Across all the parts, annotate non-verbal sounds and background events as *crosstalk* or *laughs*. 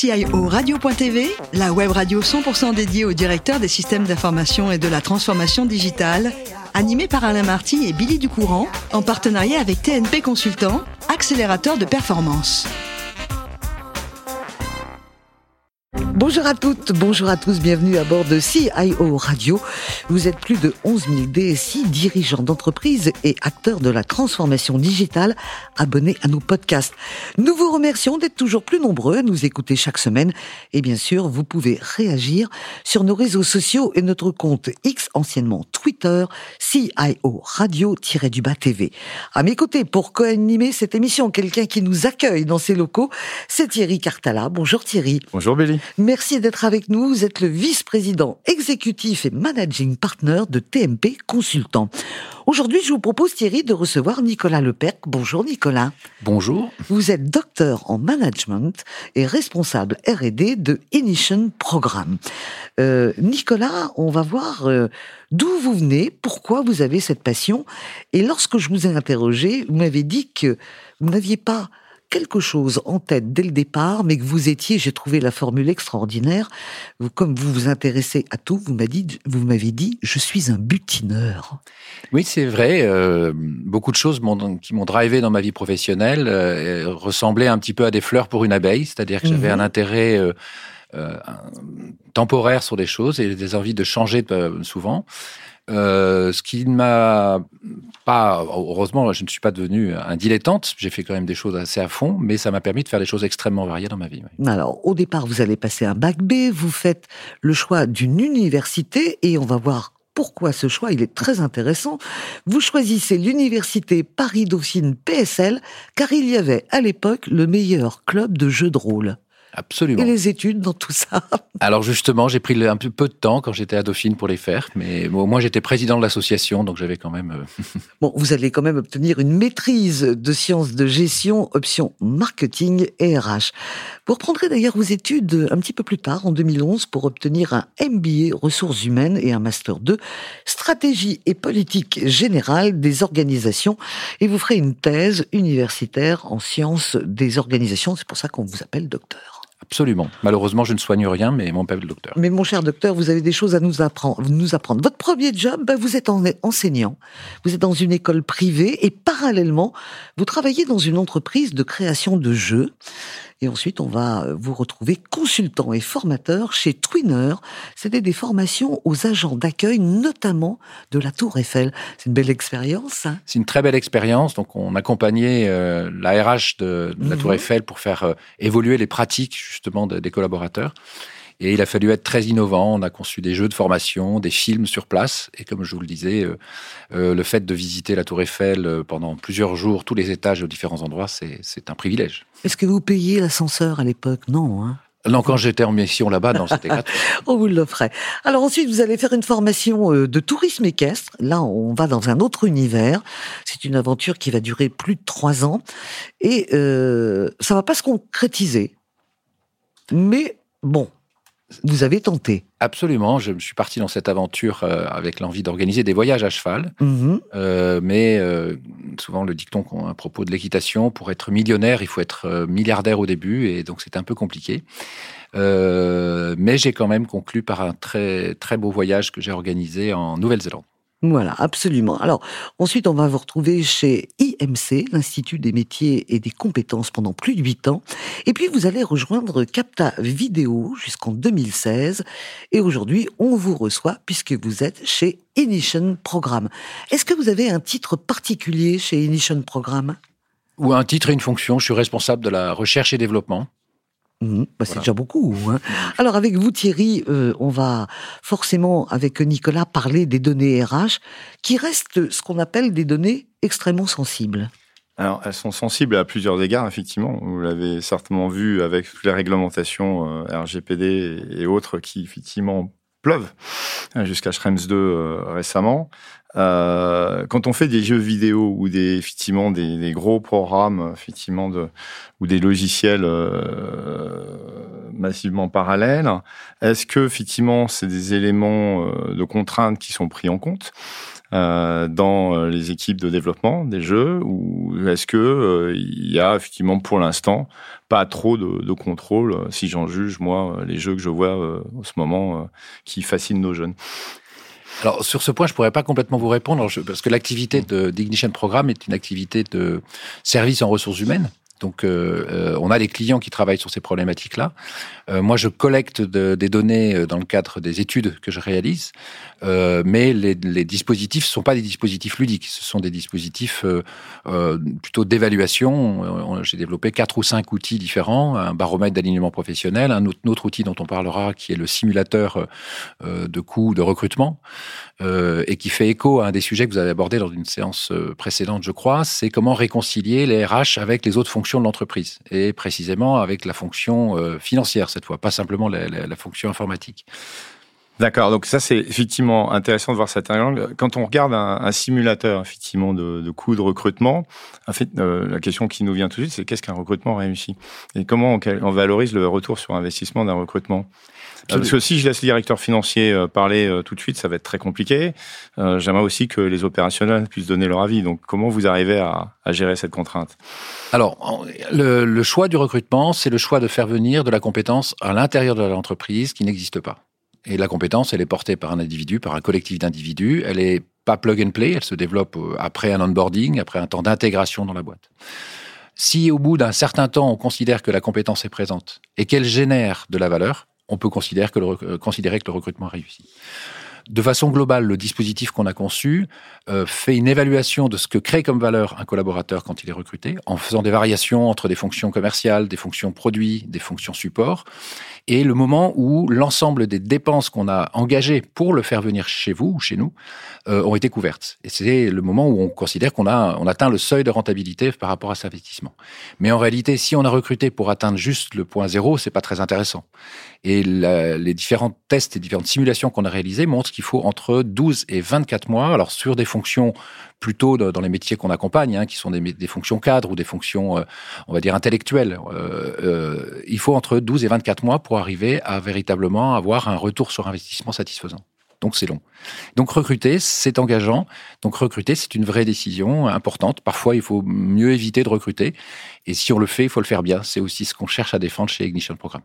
CIO Radio.tv, la web radio 100% dédiée au directeur des systèmes d'information et de la transformation digitale, animée par Alain Marty et Billy Ducourant, en partenariat avec TNP Consultant, accélérateur de performance. Bonjour à toutes, bonjour à tous, bienvenue à bord de CIO Radio. Vous êtes plus de 11 000 DSI, dirigeants d'entreprises et acteurs de la transformation digitale abonnés à nos podcasts. Nous vous remercions d'être toujours plus nombreux à nous écouter chaque semaine. Et bien sûr, vous pouvez réagir sur nos réseaux sociaux et notre compte X, anciennement Twitter, CIO Radio-du-Bas TV. À mes côtés, pour co-animer cette émission, quelqu'un qui nous accueille dans ses locaux, c'est Thierry Cartala. Bonjour Thierry. Bonjour Billy. Merci d'être avec nous. Vous êtes le vice-président exécutif et managing partner de TMP Consultant. Aujourd'hui, je vous propose, Thierry, de recevoir Nicolas Leperc. Bonjour Nicolas. Bonjour. Vous êtes docteur en management et responsable R&D de Inition Programme. Euh, Nicolas, on va voir euh, d'où vous venez, pourquoi vous avez cette passion. Et lorsque je vous ai interrogé, vous m'avez dit que vous n'aviez pas quelque chose en tête dès le départ, mais que vous étiez, j'ai trouvé la formule extraordinaire, vous, comme vous vous intéressez à tout, vous m'avez dit, vous m'avez dit, je suis un butineur. Oui, c'est vrai. Euh, beaucoup de choses qui m'ont drivé dans ma vie professionnelle euh, ressemblaient un petit peu à des fleurs pour une abeille, c'est-à-dire que j'avais un mhm. intérêt euh, euh, temporaire sur des choses et des envies de changer souvent. Euh, ce qui ne m'a pas, heureusement, je ne suis pas devenu un dilettante. J'ai fait quand même des choses assez à fond, mais ça m'a permis de faire des choses extrêmement variées dans ma vie. Alors, au départ, vous allez passer un bac B, vous faites le choix d'une université et on va voir pourquoi ce choix, il est très intéressant. Vous choisissez l'université Paris-Dauphine PSL car il y avait à l'époque le meilleur club de jeux de rôle. Absolument. Et les études dans tout ça *laughs* Alors justement, j'ai pris un peu, de temps quand j'étais à Dauphine pour les faire, mais au moins j'étais président de l'association, donc j'avais quand même... Euh, *laughs* bon, vous allez quand même obtenir une maîtrise de sciences de gestion, option marketing et RH. Vous reprendrez d'ailleurs vos études un petit peu plus tard, en 2011, pour obtenir un MBA ressources humaines et un Master 2 stratégie et politique générale des organisations, et vous ferez une thèse universitaire en sciences des organisations, c'est pour ça qu'on vous appelle docteur. Absolument. Malheureusement, je ne soigne rien, mais mon père est le docteur. Mais mon cher docteur, vous avez des choses à nous apprendre. Nous apprendre. Votre premier job, ben, vous êtes enseignant. Vous êtes dans une école privée et parallèlement, vous travaillez dans une entreprise de création de jeux. Et ensuite, on va euh, vous retrouver consultant et formateur chez Twinner. C'était des formations aux agents d'accueil, notamment de la Tour Eiffel. C'est une belle expérience. Hein C'est une très belle expérience. Donc, on accompagnait euh, la RH de, la Tour mhm. Eiffel pour faire euh, évoluer les pratiques justement des collaborateurs. Et il a fallu être très innovant. On a conçu des jeux de formation, des films sur place. Et comme je vous le disais, euh, euh, le fait de visiter la Tour Eiffel euh, pendant plusieurs jours, tous les étages aux différents endroits, c'est un privilège. Est-ce que vous payiez l'ascenseur à l'époque? Non. Hein non, quand j'étais en mission là-bas, non, c'était gratuit. *laughs* on vous l'offrait. Alors ensuite, vous allez faire une formation de tourisme équestre. Là, on va dans un autre univers. C'est une aventure qui va durer plus de trois ans. Et euh, ça va pas se concrétiser. Mais bon, vous avez tenté. Absolument, je me suis parti dans cette aventure euh, avec l'envie d'organiser des voyages à cheval. Mhm. Euh, mais euh, souvent le dicton à propos de l'équitation, pour être millionnaire, il faut être milliardaire au début, et donc c'est un peu compliqué. mais j'ai quand même conclu par un très très beau voyage que j'ai organisé en Nouvelle-Zélande. Voilà, absolument. Alors, ensuite, on va vous retrouver chez IMC, l'Institut des métiers et des compétences pendant plus de huit ans. Et puis, vous allez rejoindre Capta Vidéo jusqu'en 2016. Et aujourd'hui, on vous reçoit puisque vous êtes chez Inition Programme. Est-ce que vous avez un titre particulier chez Inition Programme? Ou un titre et une fonction. Je suis responsable de la recherche et développement. Mmh, bah c'est déjà beaucoup. Hein. Alors avec vous Thierry, euh, on va forcément avec Nicolas parler des données RH qui restent ce qu'on appelle des données extrêmement sensibles. Alors, elles sont sensibles à plusieurs égards, effectivement. Vous l'avez certainement vu avec toutes les réglementations euh, RGPD et autres qui, effectivement, hein, jusqu'à Schrems 2 euh, récemment. Euh, quand on fait des jeux vidéo ou des effectivement des, gros programmes effectivement ou des logiciels euh, massivement parallèles, est-ce que effectivement c'est des éléments de contraintes qui sont pris en compte? Dans les équipes de développement des jeux ou est-ce que il y a effectivement pour l'instant pas trop de, de contrôle si j'en juge moi les jeux que je vois en ce moment qui fascinent nos jeunes? Alors sur ce point, je pourrais pas complètement vous répondre parce que l'activité de d'Ignition Programme est une activité de service en ressources humaines. Donc, euh, euh, on a des clients qui travaillent sur ces problématiques-là. Euh, moi, je collecte des données dans le cadre des études que je réalise, mais les, dispositifs ne sont pas des dispositifs ludiques. Ce sont des dispositifs plutôt d'évaluation. J'ai développé quatre ou cinq outils différents un baromètre d'alignement professionnel, un autre, autre, outil dont on parlera qui est le simulateur de coûts de recrutement et qui fait écho à un des sujets que vous avez abordé dans une séance précédente, je crois. C'est comment réconcilier les RH avec les autres fonctions de l'entreprise et précisément avec la fonction euh, financière cette fois, pas simplement la, fonction informatique. D'accord, donc ça c'est effectivement intéressant de voir cet angle. Quand on regarde un, simulateur effectivement de, de coûts de recrutement, en fait euh, la question qui nous vient tout de suite c'est qu'est-ce qu'un recrutement réussi? Et comment on, on, valorise le retour sur investissement d'un recrutement? Parce que si je laisse le directeur financier euh, parler euh, tout de suite, ça va être très compliqué. Euh, j'aimerais aussi que les opérationnels puissent donner leur avis. Donc, comment vous arrivez à, gérer cette contrainte? Alors, le, choix du recrutement, c'est le choix de faire venir de la compétence à l'intérieur de l'entreprise qui n'existe pas. Et la compétence, elle est portée par un individu, par un collectif d'individus. Elle est pas plug and play, elle se développe après un onboarding, après un temps d'intégration dans la boîte. Si au bout d'un certain temps, on considère que la compétence est présente et qu'elle génère de la valeur, on peut considérer que le, euh, considérer que le recrutement a réussi. De façon globale, le dispositif qu'on a conçu euh, fait une évaluation de ce que crée comme valeur un collaborateur quand il est recruté, en faisant des variations entre des fonctions commerciales, des fonctions produits, des fonctions support, et le moment où l'ensemble des dépenses qu'on a engagées pour le faire venir chez vous ou chez nous euh, ont été couvertes. Et c'est le moment où on considère qu'on a on atteint le seuil de rentabilité par rapport à cet investissement. Mais en réalité, si on a recruté pour atteindre juste le point zéro, c'est pas très intéressant. Et les différents tests et différentes simulations qu'on a réalisées montrent qu'il faut entre 12 et 24 mois. Alors sur des fonctions plutôt dans les métiers qu'on accompagne, hein, qui sont des, fonctions cadres ou des fonctions, euh, on va dire, intellectuelles. Euh, euh, il faut entre 12 et 24 mois pour arriver à véritablement avoir un retour sur investissement satisfaisant. Donc c'est long. Donc recruter, c'est engageant. Donc recruter, c'est une vraie décision importante. Parfois, il faut mieux éviter de recruter. Et si on le fait, il faut le faire bien. C'est aussi ce qu'on cherche à défendre chez Ignition Programme.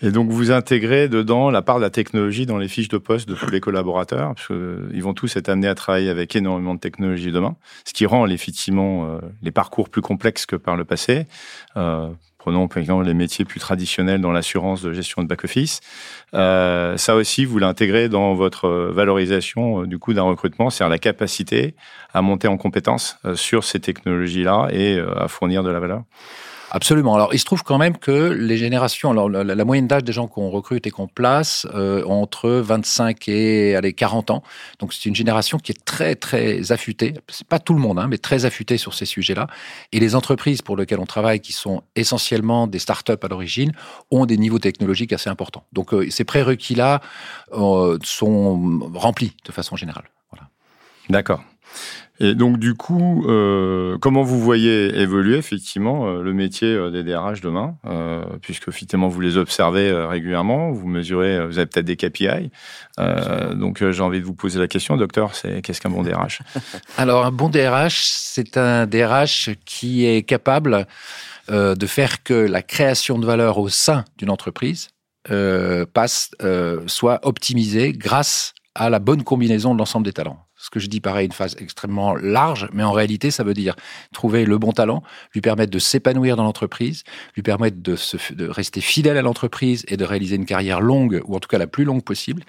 Et donc vous intégrez dedans la part de la technologie dans les fiches de poste de tous les collaborateurs, parce qu'ils euh, vont tous être amenés à travailler avec énormément de technologie demain, ce qui rend effectivement euh, les parcours plus complexes que par le passé. Euh, prenons par exemple les métiers plus traditionnels dans l'assurance de gestion de back-office. Ça aussi, vous l'intégrez dans votre valorisation du coup d'un recrutement, c'est-à-dire la capacité à monter en compétence sur ces technologies-là et à fournir de la valeur. Absolument. Alors, il se trouve quand même que les générations, la, moyenne d'âge des gens qu'on recrute et qu'on place euh, entre 25 et allez, 40 ans. Donc, c'est une génération qui est très, très affûtée. C'est pas tout le monde, hein, mais très affûtée sur ces sujets-là. Et les entreprises pour lesquelles on travaille, qui sont essentiellement des start-up à l'origine, ont des niveaux technologiques assez importants. Donc, euh, ces prérequis-là euh, sont remplis de façon générale. Voilà. D'accord. Et donc du coup, euh, comment vous voyez évoluer effectivement euh, le métier euh, des DRH demain, euh, puisque effectivement vous les observez régulièrement, vous mesurez, vous avez peut-être des KPI. donc j'ai envie de vous poser la question, docteur, c'est qu'est-ce qu'un bon DRH? *laughs* Alors un bon DRH, c'est un DRH qui est capable de faire que la création de valeur au sein d'une entreprise passe, soit optimisée grâce à la bonne combinaison de l'ensemble des talents ce que je dis paraît une phase extrêmement large, mais en réalité, ça veut dire trouver le bon talent, lui permettre de s'épanouir dans l'entreprise, lui permettre de, de rester fidèle à l'entreprise et de réaliser une carrière longue, ou en tout cas la plus longue possible,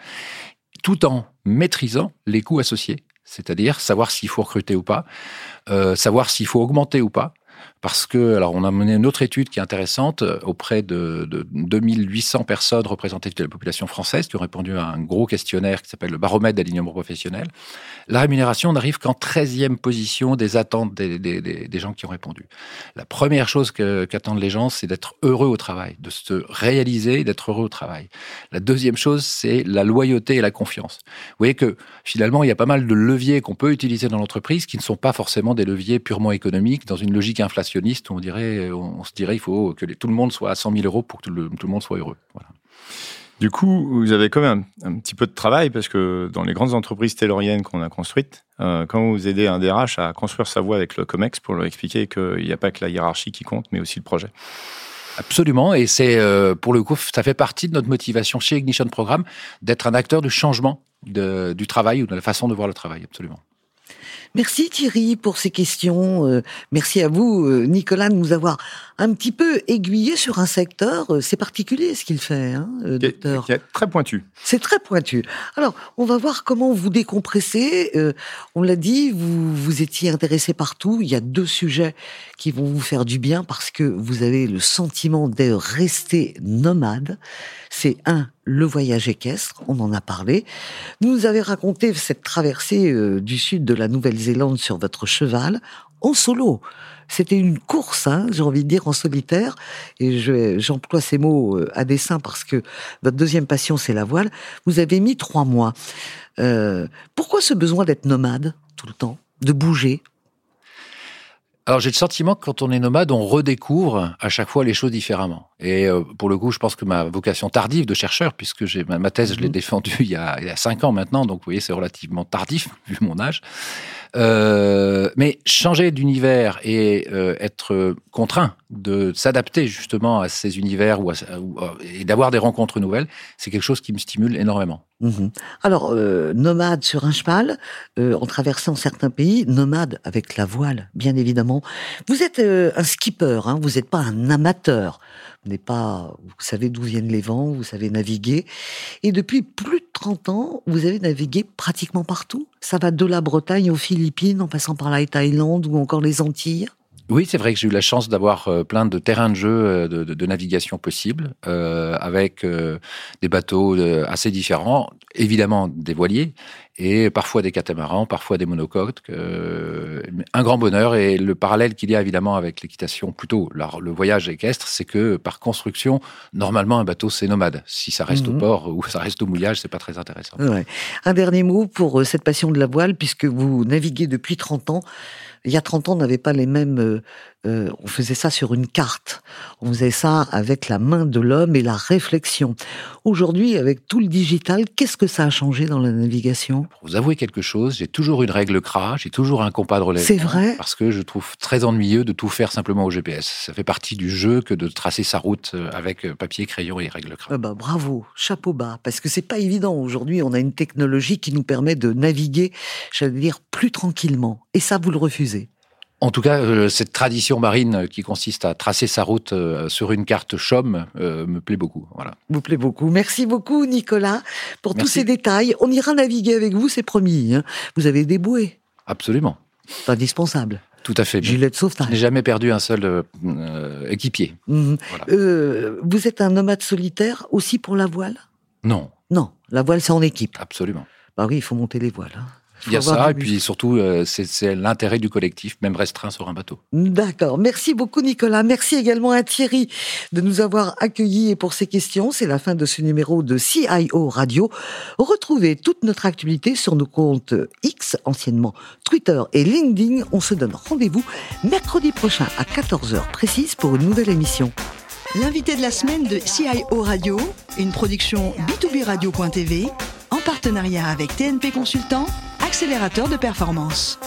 tout en maîtrisant les coûts associés, c'est-à-dire savoir s'il faut recruter ou pas, euh, savoir s'il faut augmenter ou pas, parce que, alors, on a mené une autre étude qui est intéressante euh, auprès de, de 2800 personnes représentatives de la population française qui ont répondu à un gros questionnaire qui s'appelle le baromètre d'alignement professionnel. La rémunération n'arrive qu'en 13e position des attentes des, gens qui ont répondu. La première chose qu'attendent les gens, c'est d'être heureux au travail, de se réaliser, d'être heureux au travail. La deuxième chose, c'est la loyauté et la confiance. Vous voyez que finalement, il y a pas mal de leviers qu'on peut utiliser dans l'entreprise qui ne sont pas forcément des leviers purement économiques dans une logique inflationniste on dirait, on, se dirait, il faut que tout le monde soit à 100 000 euros pour que tout le, monde soit heureux. Du coup, vous avez quand même un, petit peu de travail parce que dans les grandes entreprises tayloriennes qu'on a construites, euh, quand vous aidez un DRH à construire sa voie avec le COMEX pour leur expliquer qu'il n'y a pas que la hiérarchie qui compte, mais aussi le projet. Absolument, et c'est euh, pour le coup, ça fait partie de notre motivation chez Ignition Programme d'être un acteur du changement du travail ou de la façon de voir le travail, absolument. Merci Thierry pour ces questions. Euh, merci à vous, euh, Nicolas, de nous avoir un petit peu aiguillé sur un secteur. Euh, c'est particulier ce qu'il fait, hein, docteur. C'est très pointu. C'est très pointu. Alors, on va voir comment vous décompressez. on l'a dit, vous vous étiez intéressé partout. Il y a deux sujets qui vont vous faire du bien parce que vous avez le sentiment de rester nomade. C'est un, le voyage équestre, on en a parlé. Vous nous avez raconté cette traversée du sud de la Nouvelle-Zélande sur votre cheval, en solo. C'était une course, hein, j'ai envie de dire, en solitaire. Et j'emploie ces mots euh, à dessein parce que votre deuxième passion, c'est la voile. Vous avez mis trois mois. Euh, pourquoi ce besoin d'être nomade tout le temps, de bouger alors j'ai le sentiment que quand on est nomade, on redécouvre à chaque fois les choses différemment. Et euh, pour le coup, je pense que ma vocation tardive de chercheur, puisque j'ai ma, thèse, je l'ai mhm. défendue il y, a, il y a cinq ans maintenant, donc vous voyez, c'est relativement tardif *laughs* vu mon âge. Euh, mais changer d'univers et euh, être contraint de s'adapter justement à ces univers ou, et d'avoir des rencontres nouvelles, c'est quelque chose qui me stimule énormément. Mhm. Alors, euh, nomade sur un cheval, en traversant certains pays, nomade avec la voile, bien évidemment. Vous êtes un skipper, hein, vous n'êtes pas un amateur n'est pas, vous savez d'où viennent les vents, vous savez naviguer. Et depuis plus de 30 ans, vous avez navigué pratiquement partout. Ça va de la Bretagne aux Philippines, en passant par la Thaïlande ou encore les Antilles. Oui, c'est vrai que j'ai eu la chance d'avoir euh, plein de terrains de jeu euh, de, navigation possibles, euh, avec des bateaux assez différents, évidemment des voiliers, et parfois des catamarans, parfois des monocoques. un grand bonheur, et le parallèle qu'il y a évidemment avec l'équitation, plutôt le voyage équestre, c'est que par construction, normalement un bateau c'est nomade. Si ça reste au mhm. port ou ça reste au mouillage, c'est pas très intéressant. Un dernier mot pour cette passion de la voile, puisque vous naviguez depuis 30 ans. Il y a 30 ans, on n'avait pas les mêmes. Euh, euh, on faisait ça sur une carte. On faisait ça avec la main de l'homme et la réflexion. Aujourd'hui, avec tout le digital, qu'est-ce que ça a changé dans la navigation? Pour vous avouer quelque chose, j'ai toujours une règle CRA, j'ai toujours un compas de relèvement. C'est vrai? Parce que je trouve très ennuyeux de tout faire simplement au GPS. Ça fait partie du jeu que de tracer sa route euh, avec papier, crayon et règles CRA. Ah bah, bravo, chapeau bas, parce que c'est pas évident. Aujourd'hui, on a une technologie qui nous permet de naviguer, j'allais dire, plus tranquillement. Et ça, vous le refusez? En tout cas, euh, cette tradition marine qui consiste à tracer sa route euh, sur une carte chaume euh, me plaît beaucoup. Voilà. Vous plaît beaucoup. Merci beaucoup, Nicolas, pour tous ces détails. On ira naviguer avec vous, c'est promis. Hein. Vous avez des bouées. Absolument. C'est indispensable. Tout à fait. Gilet de sauvetage. Je n'ai jamais perdu un seul équipier. Mhm. vous êtes un nomade solitaire aussi pour la voile? Non. Non, la voile c'est en équipe. Absolument. Bah oui, il faut monter les voiles. Hein. Il y a ça, et puis surtout, euh, c'est l'intérêt du collectif, même restreint sur un bateau. D'accord. Merci beaucoup, Nicolas. Merci également à Thierry de nous avoir accueillis et pour ces questions. C'est la fin de ce numéro de CIO Radio. Retrouvez toute notre actualité sur nos comptes X, anciennement Twitter et LinkedIn. On se donne rendez-vous mercredi prochain à 14h précise pour une nouvelle émission. L'invité de la semaine de CIO Radio, une production B2B Radio.tv en partenariat avec TNP Consultant accélérateur de performance.